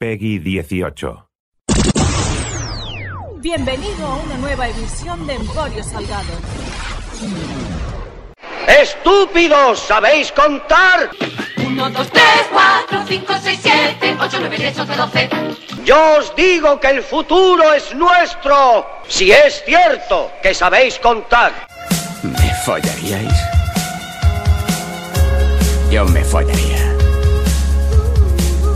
Peggy 18. Bienvenido a una nueva edición de Emporio Salgado. ¡Estúpidos! ¿Sabéis contar? 1, 2, 3, 4, 5, 6, 7, 8, 9, 10, 11, 12. Yo os digo que el futuro es nuestro. Si es cierto que sabéis contar. ¿Me follaríais? Yo me follaría.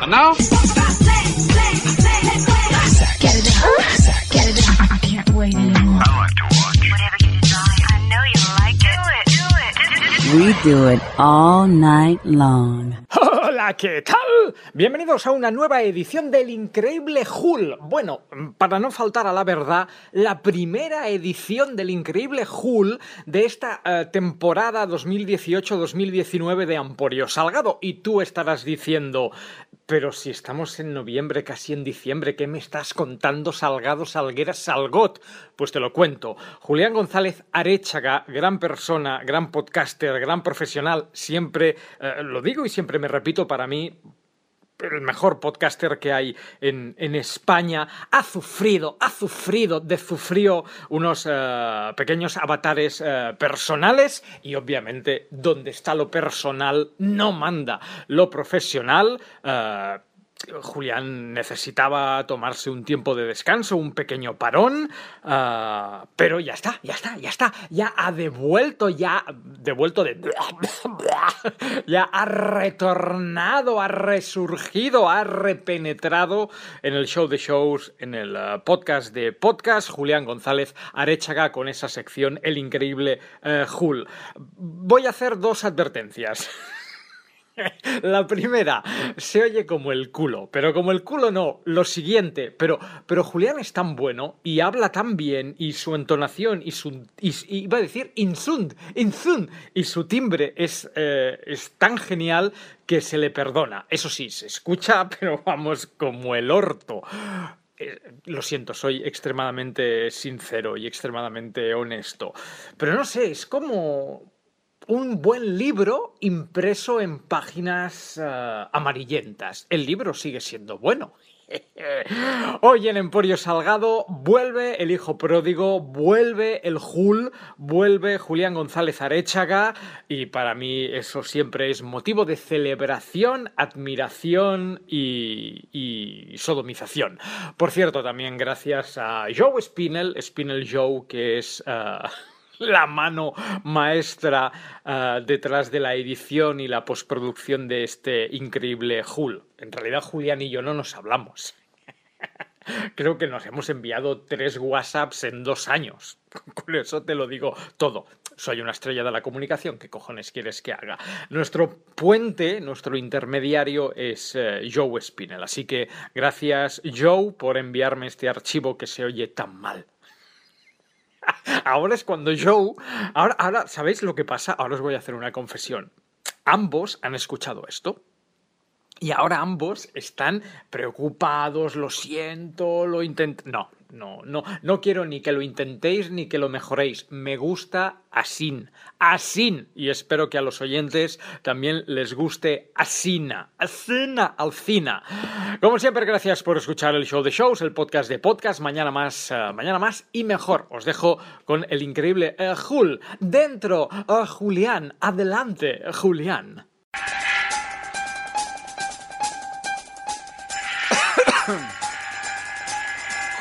And now? Get it down. Get it down. I can't wait anymore. I like to watch. Whatever you desire, I know you like. We do it all night long. Hola, ¿qué tal? Bienvenidos a una nueva edición del Increíble Hull. Bueno, para no faltar a la verdad, la primera edición del Increíble Hull de esta eh, temporada 2018-2019 de Amporio Salgado. Y tú estarás diciendo, pero si estamos en noviembre, casi en diciembre, ¿qué me estás contando, Salgado, Salguera, Salgot? Pues te lo cuento. Julián González Arechaga, gran persona, gran podcaster, gran profesional, siempre eh, lo digo y siempre me repito, para mí, el mejor podcaster que hay en, en, España, ha sufrido, ha sufrido, desufrió unos uh, pequeños avatares uh, personales y obviamente donde está lo personal no manda lo profesional. Uh, Julián necesitaba tomarse un tiempo de descanso, un pequeño parón, uh, pero ya está, ya está, ya está, ya ha devuelto, ya devuelto de... ya ha retornado, ha resurgido, ha repenetrado en el show de shows, en el uh, podcast de podcast, Julián González Arechaga con esa sección El Increíble uh, Jul. Voy a hacer dos advertencias. La primera, se oye como el culo, pero como el culo no, lo siguiente, pero, pero Julián es tan bueno y habla tan bien y su entonación y su, iba a decir insund, insund, y su timbre es, eh, es tan genial que se le perdona. Eso sí, se escucha, pero vamos como el orto. Eh, lo siento, soy extremadamente sincero y extremadamente honesto. Pero no sé, es como un buen libro impreso en páginas uh, amarillentas. El libro sigue siendo bueno. Hoy en Emporio Salgado vuelve el hijo pródigo, vuelve el Jul, vuelve Julián González Arechaga y para mí eso siempre es motivo de celebración, admiración y, y sodomización. Por cierto, también gracias a Joe Spinell, Spinell Joe, que es... Uh, la mano maestra uh, detrás de la edición y la postproducción de este increíble Hull. En realidad Julián y yo no nos hablamos. Creo que nos hemos enviado tres WhatsApps en dos años. Con eso te lo digo todo. Soy una estrella de la comunicación. ¿Qué cojones quieres que haga? Nuestro puente, nuestro intermediario es uh, Joe Spinell. Así que gracias, Joe, por enviarme este archivo que se oye tan mal. Ahora es cuando Joe. Ahora, ahora, ¿sabéis lo que pasa? Ahora os voy a hacer una confesión. Ambos han escuchado esto. Y ahora ambos están preocupados, lo siento, lo intento. No, No, no, no quiero ni que lo intentéis ni que lo mejoréis. Me gusta asin. Asin. Y espero que a los oyentes también les guste asina. Asina, alcina. Como siempre, gracias por escuchar el show de shows, el podcast de podcast. Mañana más, eh, mañana más y mejor. Os dejo con el increíble eh, Jul. Dentro, eh, Julián. Adelante, Julián.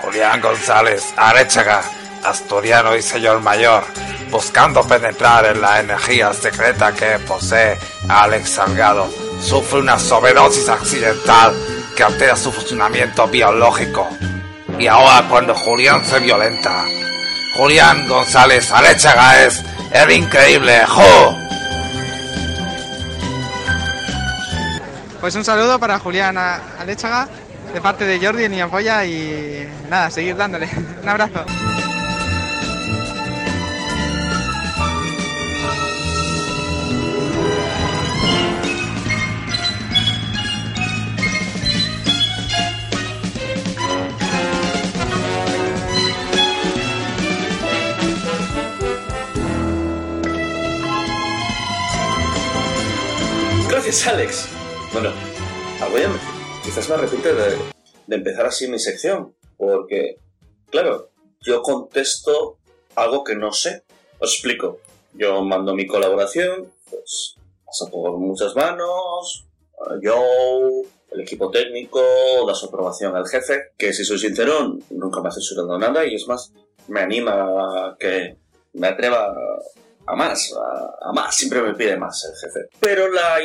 Julián González, Arechaga, asturiano y señor mayor, buscando penetrar en la energía secreta que posee Alex Salgado, sufre una sobredosis accidental que altera su funcionamiento biológico. Y ahora cuando Julián se violenta, Julián González Arechaga es el increíble ¡Jo! Pues un saludo para Julián Arechaga de parte de Jordi en Ampolla y nada, seguir dándole. Un abrazo. Gracias, Alex. Bueno, algo ya me quizás me arrepiento de, empezar así mi sección, porque, claro, yo contesto algo que no sé. Os explico. Yo mando mi colaboración, pues pasa por muchas manos, yo, el equipo técnico, da su aprobación al jefe, que si soy sincero, nunca me ha censurado nada y es más, me anima a que me atreva a más, a, a, más, siempre me pide más el jefe. Pero la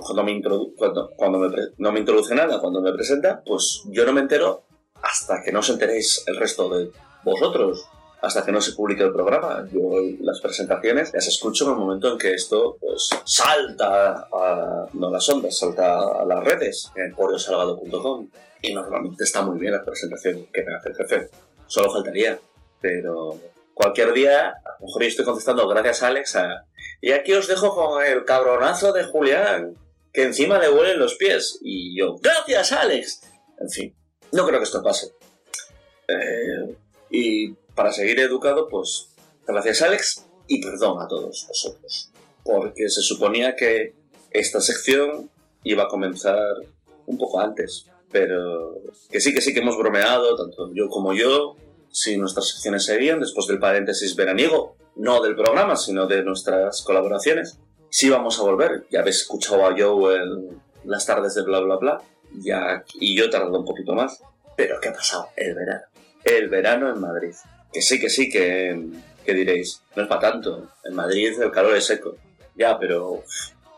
cuando me introdu cuando, cuando me no me introduce nada, cuando me presenta, pues yo no me entero hasta que no os enteréis el resto de vosotros, hasta que no se publique el programa. Yo las presentaciones las escucho en el momento en que esto pues, salta a, no las ondas, salta a las redes, en poriosalgado.com. Y normalmente está muy bien la presentación que me hace el jefe. Solo faltaría. Pero cualquier día, a lo mejor yo estoy contestando gracias a Alex y aquí os dejo con el cabronazo de Julián, que encima le huelen los pies. Y yo, gracias Alex. En fin, no creo que esto pase. Eh, y para seguir educado, pues gracias Alex y perdón a todos vosotros. Porque se suponía que esta sección iba a comenzar un poco antes. Pero que sí, que sí que hemos bromeado, tanto yo como yo, si nuestras secciones seguían después del paréntesis veraniego, no del programa, sino de nuestras colaboraciones. Sí vamos a volver, ya habéis escuchado a Joe en las tardes de bla bla bla, ya, y yo he un poquito más. Pero ¿qué ha pasado? El verano. El verano en Madrid. Que sí, que sí, que, que diréis, no es para tanto. En Madrid el calor es seco. Ya, pero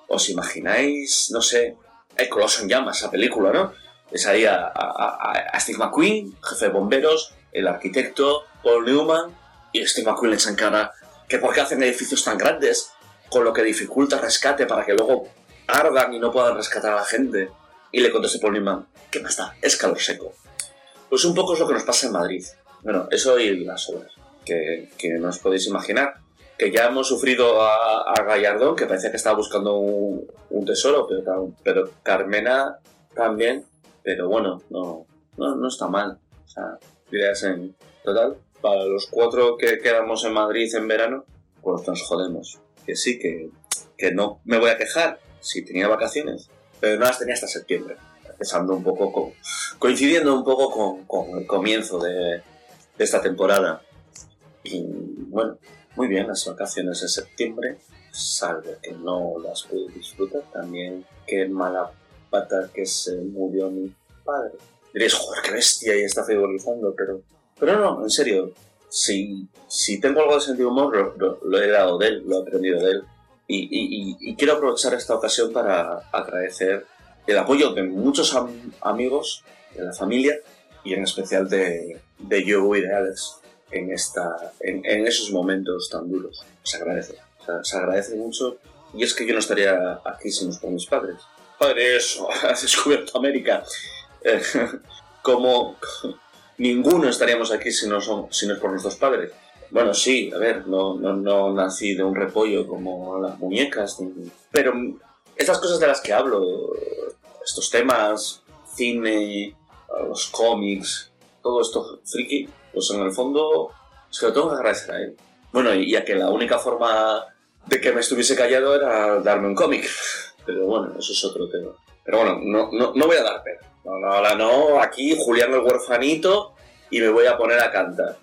¿os imagináis, no sé, el Coloso en llamas, esa película, ¿no? Es ahí a, a, a Steve McQueen, jefe de bomberos, el arquitecto Paul Newman y Steve McQueen le echan cara que por qué hacen edificios tan grandes, con lo que dificulta rescate para que luego ardan y no puedan rescatar a la gente. Y le contesta Paul Newman, ¿qué más da? Es calor seco. Pues un poco es lo que nos pasa en Madrid. Bueno, eso y las obras, que, que no os podéis imaginar. Que ya hemos sufrido a, a Gallardón, que parecía que estaba buscando un, un tesoro, pero, pero, Carmena también. Pero bueno, no, no, no está mal. O sea, ideas en total. Para los cuatro que quedamos en Madrid en verano, pues nos jodemos. Que sí, que, que no me voy a quejar si tenía vacaciones, pero no las tenía hasta septiembre. Empezando un poco con, coincidiendo un poco con, el comienzo de, esta temporada. Y bueno, muy bien, las vacaciones de septiembre, salvo que no las pude disfrutar. También qué mala pata que se murió mi padre diréis, joder, qué bestia, y está frivolizando, pero, pero no, en serio, si, si tengo algo de sentido humor, lo, lo, he dado de él, lo he aprendido de él. Y, y, y, quiero aprovechar esta ocasión para agradecer el apoyo de muchos am amigos, de la familia, y en especial de, de Joe y de Alex en, esta, en, en, esos momentos tan duros. Se agradece, o sea, se agradece mucho. Y es que yo no estaría aquí si no es por mis padres. Padre, eso, has descubierto América. como ninguno estaríamos aquí si no, son, si no es por nuestros padres. Bueno, sí, a ver, no, no, nací de un repollo como las muñecas, pero estas cosas de las que hablo, estos temas, cine, los cómics, todo esto friki, pues en el fondo es que lo tengo que agradecer a él. Bueno, y ya que la única forma de que me estuviese callado era darme un cómic. Pero bueno, eso es otro tema. Pero bueno, no, no, no voy a dar pena. No, ahora no, aquí Julián el huerfanito y me voy a poner a cantar.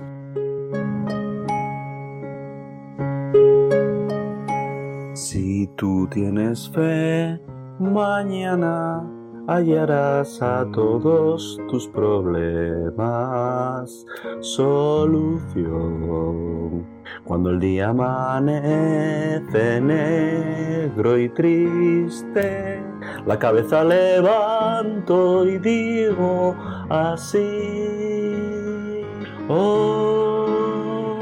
Si tú tienes fe, mañana hallarás a todos tus problemas solución. Cuando el día amanece negro y triste, la cabeza levanto y digo así. Oh,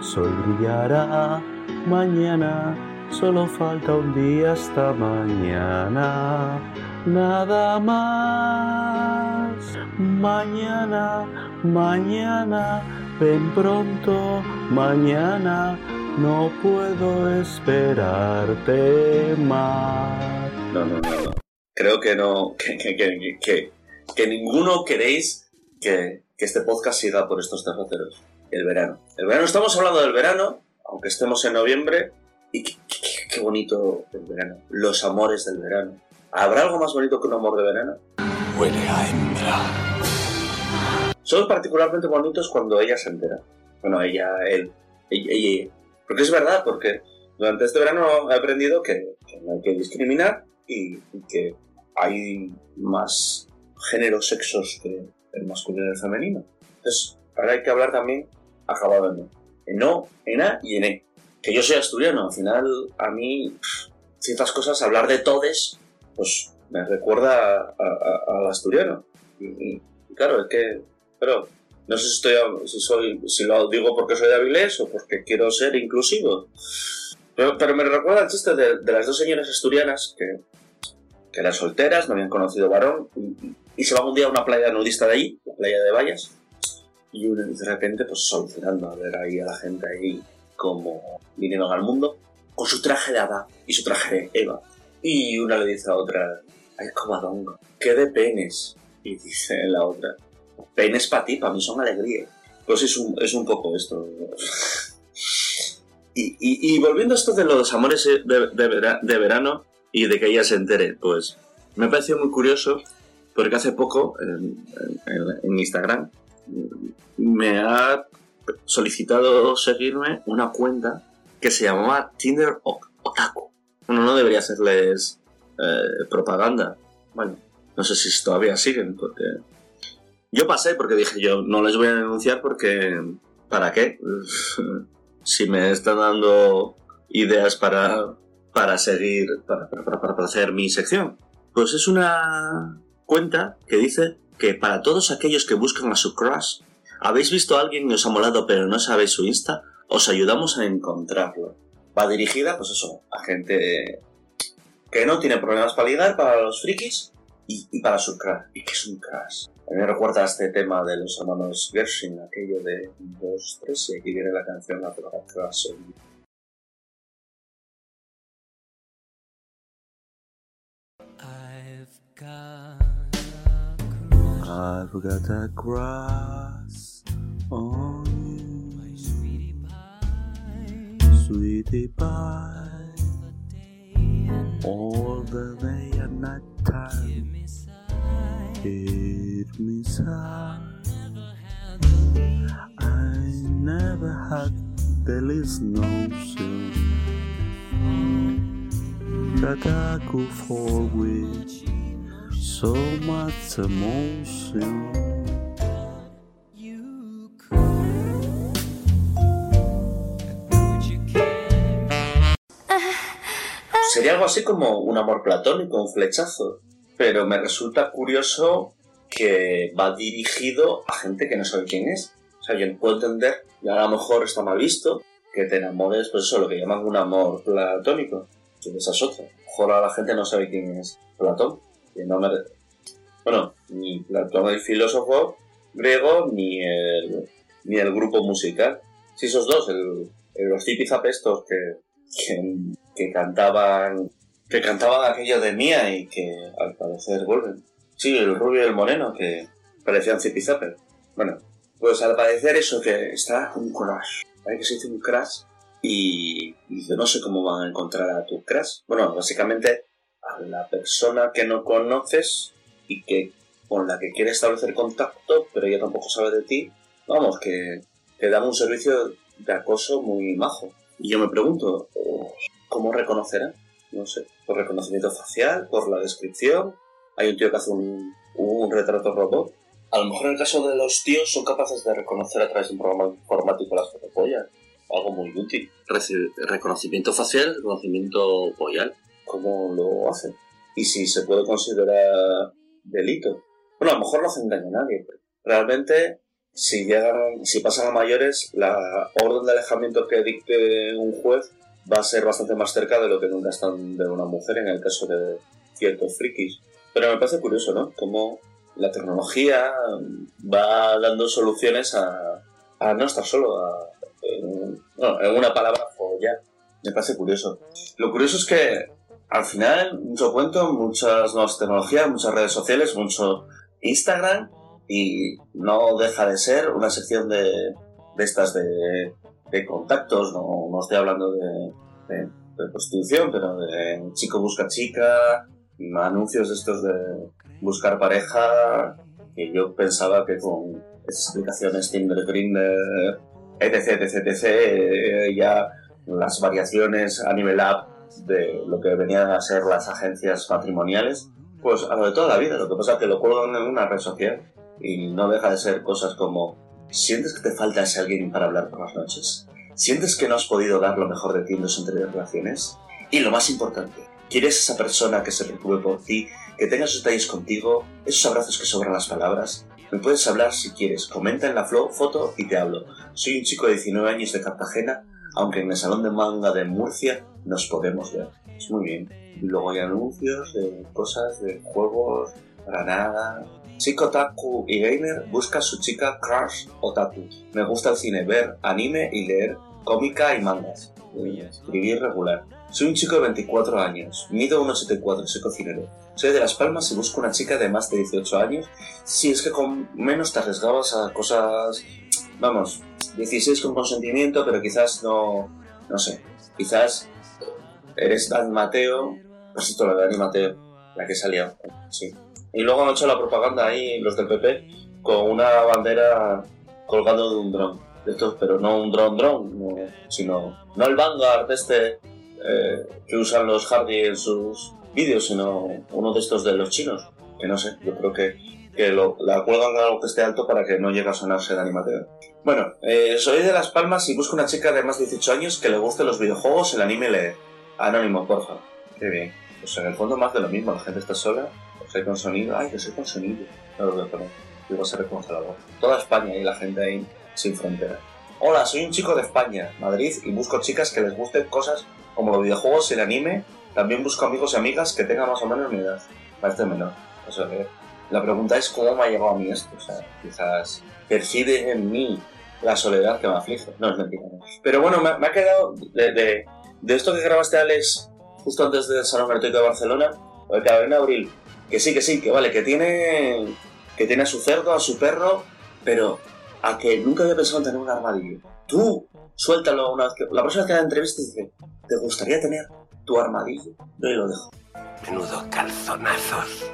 sol brillará mañana, solo falta un día hasta mañana. Nada más. Mañana, mañana, ven pronto, mañana. No puedo esperarte más. No, no. Creo que no, que, que, que, ninguno queréis que, que este podcast siga por estos derroteros. El verano. El verano, estamos hablando del verano, aunque estemos en noviembre, y qué, bonito el verano. Los amores del verano. ¿Habrá algo más bonito que un amor de verano? Huele a hembra. Son particularmente bonitos cuando ella se entera. Bueno, ella, él, ella. Porque es verdad, porque durante este verano he aprendido que, que no hay que discriminar y, y que hay más géneros, sexos que el masculino y el femenino. Entonces, ahora hay que hablar también acabado en O. En O, en A y en E. Que yo soy asturiano, al final a mí ciertas cosas, hablar de todes, pues me recuerda al asturiano. Y- y claro, es que pero no sé si, estoy, si, soy, si lo digo porque soy de Avilés o porque quiero ser inclusivo. Pero, pero me recuerda el chiste de, de las dos señoras asturianas que, que eran solteras, no habían conocido varón, y, y se van un día a una playa nudista de allí, la playa de Vallas, y de repente pues solucionando a ver ahí a la gente ahí como vinieron al mundo, con su traje de hada y su traje de Eva. Y una le dice a otra, ay, cobadongo, qué de penes. Y dice la otra, penes para ti, para mí son alegría. Pues es un, es un poco esto. Y, y- y volviendo a esto de los amores de, de vera- de verano y de que ella se entere, pues me pareció muy curioso porque hace poco en, Instagram me ha solicitado seguirme una cuenta que se llamaba Tinder Otaku. Bueno, no debería hacerles eh, propaganda. Bueno, no sé si todavía siguen porque yo pasé porque dije yo no les voy a denunciar porque ¿para qué? si me están dando ideas para, para seguir, para, para, para- hacer mi sección. Pues es una cuenta que dice que para todos aquellos que buscan a su crush, ¿habéis visto a alguien que os ha molado pero no sabéis su Insta? Os ayudamos a encontrarlo. Va dirigida, pues eso, a gente que no tiene problemas para ligar, para los frikis y, y para su crush. ¿Y qué es un crush? A mí me recuerda a este tema de los hermanos Gershwin, aquello de 1, 2, 3, y aquí viene la canción La palabra crush. I've got a crush on you, sweetie pie. All the day and night time, give me so much emotion. Sería algo así como un amor platónico, un flechazo. Pero me resulta curioso que va dirigido a gente que no sabe quién es. O sea, yo puedo entender, y a lo mejor está mal visto, que te enamores, pues eso, lo que llaman un amor platónico. Que esa. A lo mejor a la gente no sabe quién es Platón. Que no me... Bueno, ni Platón el filósofo griego, ni el, ni el grupo musical. Sí, esos dos, el, el- los tipizapestos que, que, que cantaban que cantaban aquello de Mía y que al parecer vuelven. Sí, el rubio y el moreno que parecían zipizape. Bueno, pues al parecer eso que está un crash. Hay que se un crash y dice, no sé cómo van a encontrar a tu crash. Bueno, básicamente a la persona que no conoces y que con la que quiere establecer contacto, pero ella tampoco sabe de ti. Vamos, que te dan un servicio de acoso muy majo. Y yo me pregunto, ¿cómo reconocerá? No sé, por reconocimiento facial, por la descripción. Hay un tío que hace un, un retrato robot. A lo mejor en el caso de los tíos son capaces de reconocer a través de un programa informático las fotopollas. Algo muy útil. Reci- reconocimiento facial, reconocimiento boyal. ¿Cómo lo hacen? Y si se puede considerar delito. Bueno, a lo mejor no hacen daño a nadie. pero realmente, si llegan, si pasan a mayores, la orden de alejamiento que dicte un juez va a ser bastante más cerca de lo que nunca están de una mujer en el caso de ciertos frikis. Pero me parece curioso, ¿no? Cómo la tecnología va dando soluciones a, a no estar solo, a, en, bueno, en una palabra. Me parece curioso. Lo curioso es que al final, mucho cuento, muchas nuevas tecnologías, muchas redes sociales, mucho Instagram y no deja de ser una sección de, de estas de, de contactos, no, no estoy hablando de, de- de prostitución, pero de chico busca chica, anuncios estos de buscar pareja, que yo pensaba que con esas aplicaciones Tinder, Grindr, etc, etc, etc, eh, ya las variaciones a nivel app de lo que venían a ser las agencias matrimoniales, pues a lo de toda la vida. Lo que pasa es que lo cuelgan en una red social y no deja de ser cosas como ¿sientes que te falta ese alguien para hablar por las noches? ¿Sientes que no has podido dar lo mejor de ti en tus anteriores relaciones? Y lo más importante, ¿quieres esa persona que se preocupe por ti, que tenga esos detalles contigo, esos abrazos que sobran las palabras? Me puedes hablar si quieres, comenta en la foto y te hablo. Soy un chico de 19 años de Cartagena, aunque en el salón de manga de Murcia nos podemos ver. Es muy bien. Luego hay anuncios de cosas, de juegos, para nada. Chico otaku y gamer busca a su chica crush otaku. Me gusta el cine, ver anime y leer cómica y mangas. Escribir regular. Soy un chico de 24 años, mido 1,74, soy cocinero. Soy de Las Palmas y busco una chica de más de 18 años. Si es que con menos te arriesgabas a cosas, vamos, 16 con consentimiento, pero quizás no, no sé, quizás eres Dan Mateo, has visto la de Dani Mateo, la que salió, sí. Y luego han hecho la propaganda ahí, los del PP, con una bandera colgando de un dron. De pero no un dron dron, no, sino no el Vanguard este eh, que usan los Hardy en sus vídeos, sino uno de estos de los chinos. Que no sé, yo creo que, que lo- la cuelgan a algo que esté alto para que no llegue a sonarse Dani Mateo. Bueno, eh, soy de Las Palmas y busco una chica de más de 18 años que le guste los videojuegos, el anime y leer. Anónimo, porfa. Qué bien. Pues en el fondo más de lo mismo, la gente está sola, soy con sonido, ay, que soy con sonido. No lo voy a poner, digo se reconoce la voz. Toda España y la gente ahí sin frontera. Hola, soy un chico de España, Madrid, y busco chicas que les gusten cosas como los videojuegos y el anime. También busco amigos y amigas que tengan más o menos mi edad. Parece menor. O sea, que la pregunta es cómo me ha llegado a mí esto. O sea, quizás percibe en mí la soledad que me aflige. No, es mentira. Pero bueno, me, ha quedado de, de, esto que grabaste, Alex, justo antes del Salón Gratuito de Barcelona, el Cabernet Abril. Que sí, que sí, que vale, que tiene, que tiene a su cerdo, a su perro, pero a que nunca había pensado en tener un armadillo. Tú, suéltalo una vez que... La próxima vez que la entrevista dice, ¿te gustaría tener tu armadillo? Yo ahí lo dejo. Menudo calzonazos.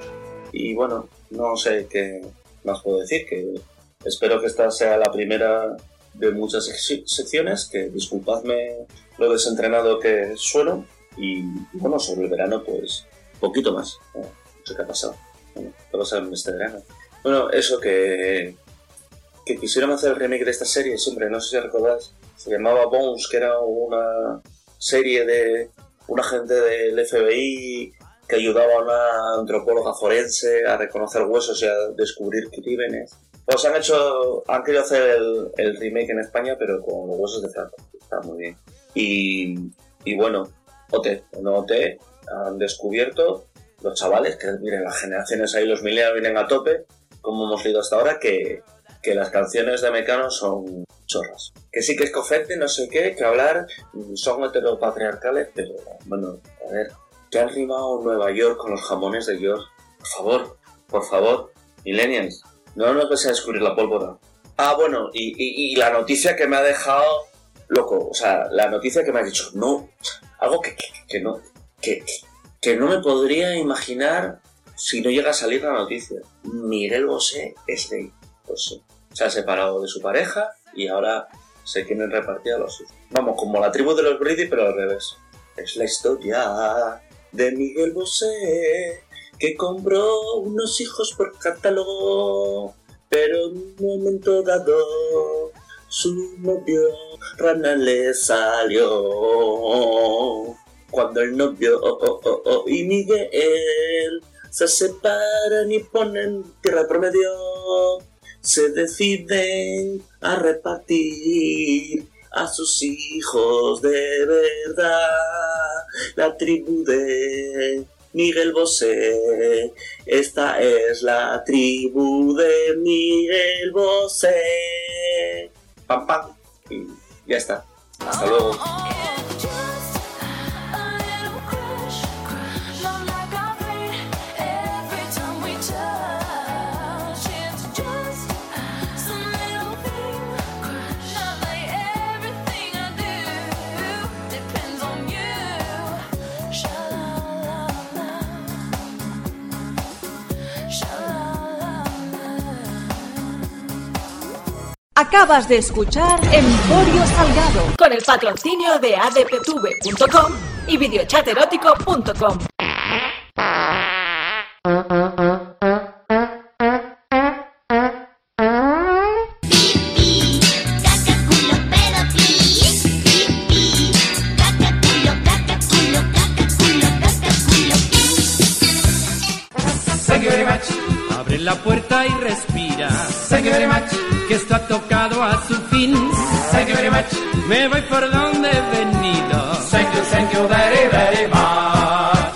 Y bueno, no sé qué más puedo decir, que espero que esta sea la primera de muchas sec- secciones, que disculpadme lo desentrenado que sueno, y bueno, sobre el verano pues poquito más, ¿no? no sé qué ha pasado, bueno, qué ha pasado en este verano. Bueno, eso que, que quisieron hacer el remake de esta serie, siempre, no sé si recordáis, se llamaba Bones, que era una serie de un agente del FBI que ayudaba a una antropóloga forense a reconocer huesos y a descubrir crímenes. Pues han hecho, han querido hacer el, el remake en España, pero con los huesos de Franco. Está muy bien. Y, y bueno, OT, en OT han descubierto los chavales, que miren, las generaciones ahí, los millennials vienen a tope, como hemos leído hasta ahora, que, que las canciones de Mecano son chorras. Que sí que es cofete, no sé qué, que hablar, mm, son heteropatriarcales, pero bueno, a ver, que han rimado Nueva York con los jamones de York. Por favor, por favor, millennials, no nos vais a descubrir la pólvora. Ah, bueno, y, la noticia que me ha dejado loco, o sea, la noticia que me ha dicho, no, algo que, que, que no, que, que no me podría imaginar si no llega a salir la noticia. Miguel Bosé es gay. Pues sí. Se ha separado de su pareja y ahora se quieren repartir a los hijos. Vamos, como la tribu de los Brady, pero al revés. Es la historia de Miguel Bosé que compró unos hijos por catálogo, pero en un momento dado su novio rana le salió. Cuando el novio oh, oh, oh, y Miguel se separan y ponen tierra promedio, se deciden a repartir a sus hijos de verdad. La tribu de Miguel Bosé, esta es la tribu de Miguel Bosé. Pam, pam. Y ya está. Hasta luego. Acabas de escuchar Emporio Salgado con el patrocinio de adptv.com y videochaterótico.com. much.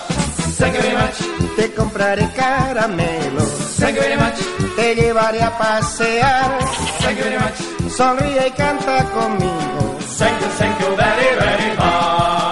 Thank you very much. Te compraré caramelos. Thank you very much. Te llevaré a pasear. Thank you very much. Sonríe y canta conmigo. Thank you, thank you very, very much.